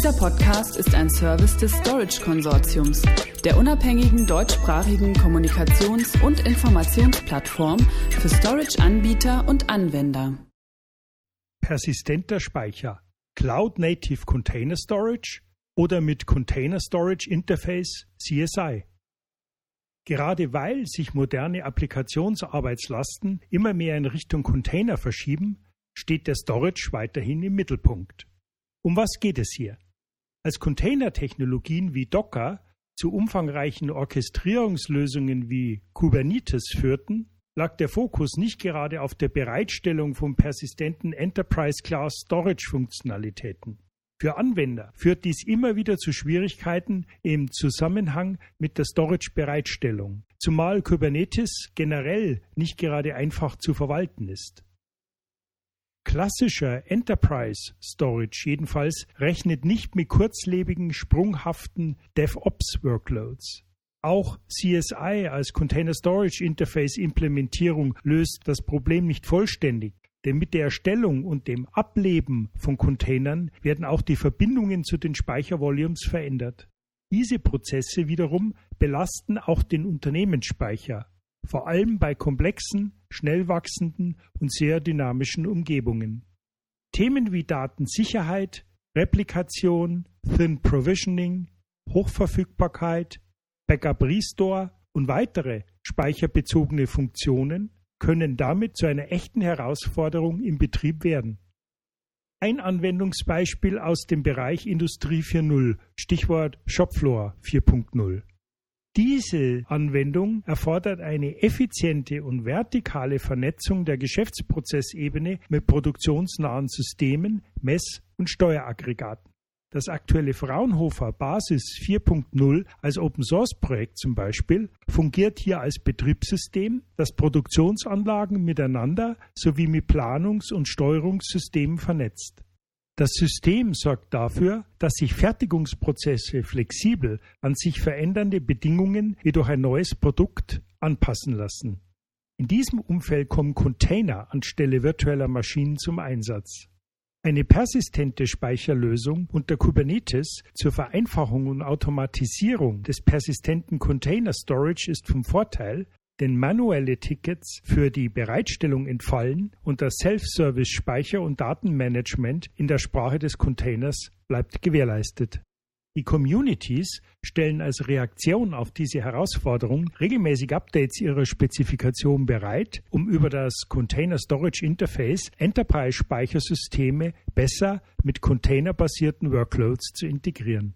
Dieser Podcast ist ein Service des Storage Konsortiums, der unabhängigen deutschsprachigen Kommunikations- und Informationsplattform für Storage-Anbieter und Anwender. Persistenter Speicher, Cloud Native Container Storage oder mit Container Storage Interface CSI. Gerade weil sich moderne Applikationsarbeitslasten immer mehr in Richtung Container verschieben, steht der Storage weiterhin im Mittelpunkt. Um was geht es hier? Als Containertechnologien wie Docker zu umfangreichen Orchestrierungslösungen wie Kubernetes führten, lag der Fokus nicht gerade auf der Bereitstellung von persistenten Enterprise-Class Storage-Funktionalitäten. Für Anwender führt dies immer wieder zu Schwierigkeiten im Zusammenhang mit der Storage-Bereitstellung, zumal Kubernetes generell nicht gerade einfach zu verwalten ist. Klassischer Enterprise Storage jedenfalls rechnet nicht mit kurzlebigen, sprunghaften DevOps-Workloads. Auch CSI als Container Storage Interface Implementierung löst das Problem nicht vollständig, denn mit der Erstellung und dem Ableben von Containern werden auch die Verbindungen zu den Speichervolumes verändert. Diese Prozesse wiederum belasten auch den Unternehmensspeicher, vor allem bei komplexen, schnell wachsenden und sehr dynamischen Umgebungen. Themen wie Datensicherheit, Replikation, Thin Provisioning, Hochverfügbarkeit, Backup Restore und weitere speicherbezogene Funktionen können damit zu einer echten Herausforderung im Betrieb werden. Ein Anwendungsbeispiel aus dem Bereich Industrie 4.0, Stichwort Shopfloor 4.0. Diese Anwendung erfordert eine effiziente und vertikale Vernetzung der Geschäftsprozessebene mit produktionsnahen Systemen, Mess- und Steueraggregaten. Das aktuelle Fraunhofer Basis 4.0 als Open Source Projekt zum Beispiel fungiert hier als Betriebssystem, das Produktionsanlagen miteinander sowie mit Planungs- und Steuerungssystemen vernetzt. Das System sorgt dafür, dass sich Fertigungsprozesse flexibel an sich verändernde Bedingungen wie durch ein neues Produkt anpassen lassen. In diesem Umfeld kommen Container anstelle virtueller Maschinen zum Einsatz. Eine persistente Speicherlösung unter Kubernetes zur Vereinfachung und Automatisierung des persistenten Container Storage ist vom Vorteil, denn manuelle Tickets für die Bereitstellung entfallen und das Self-Service-Speicher- und Datenmanagement in der Sprache des Containers bleibt gewährleistet. Die Communities stellen als Reaktion auf diese Herausforderung regelmäßig Updates ihrer Spezifikation bereit, um über das Container Storage Interface Enterprise-Speichersysteme besser mit containerbasierten Workloads zu integrieren.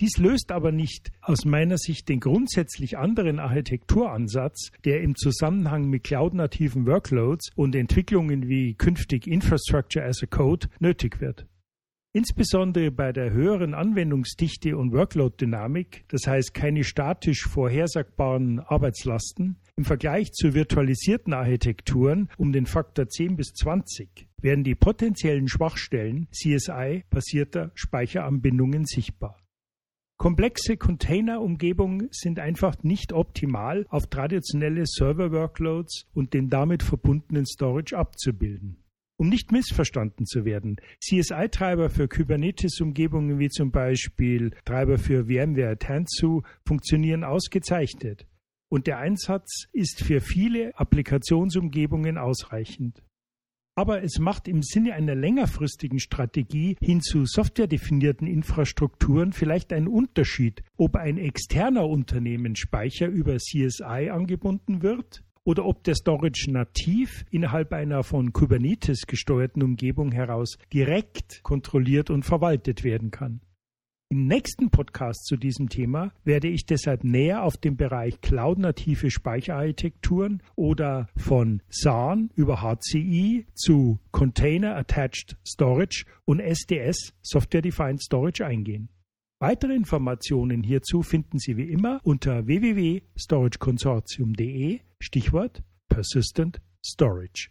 Dies löst aber nicht aus meiner Sicht den grundsätzlich anderen Architekturansatz, der im Zusammenhang mit cloud-nativen Workloads und Entwicklungen wie künftig Infrastructure as a Code nötig wird. Insbesondere bei der höheren Anwendungsdichte und Workload-Dynamik, das heißt keine statisch vorhersagbaren Arbeitslasten, im Vergleich zu virtualisierten Architekturen um den Faktor 10 bis 20 werden die potenziellen Schwachstellen CSI-basierter Speicheranbindungen sichtbar. Komplexe Container-Umgebungen sind einfach nicht optimal auf traditionelle Server-Workloads und den damit verbundenen Storage abzubilden. Um nicht missverstanden zu werden, CSI-Treiber für Kubernetes-Umgebungen wie zum Beispiel Treiber für VMware Tanzu funktionieren ausgezeichnet und der Einsatz ist für viele Applikationsumgebungen ausreichend. Aber es macht im Sinne einer längerfristigen Strategie hin zu softwaredefinierten Infrastrukturen vielleicht einen Unterschied, ob ein externer Unternehmensspeicher über CSI angebunden wird oder ob der Storage nativ innerhalb einer von Kubernetes gesteuerten Umgebung heraus direkt kontrolliert und verwaltet werden kann. Im nächsten Podcast zu diesem Thema werde ich deshalb näher auf den Bereich cloud-native Speicherarchitekturen oder von SAN über HCI zu Container Attached Storage und SDS Software Defined Storage eingehen. Weitere Informationen hierzu finden Sie wie immer unter www.storageconsortium.de Stichwort Persistent Storage.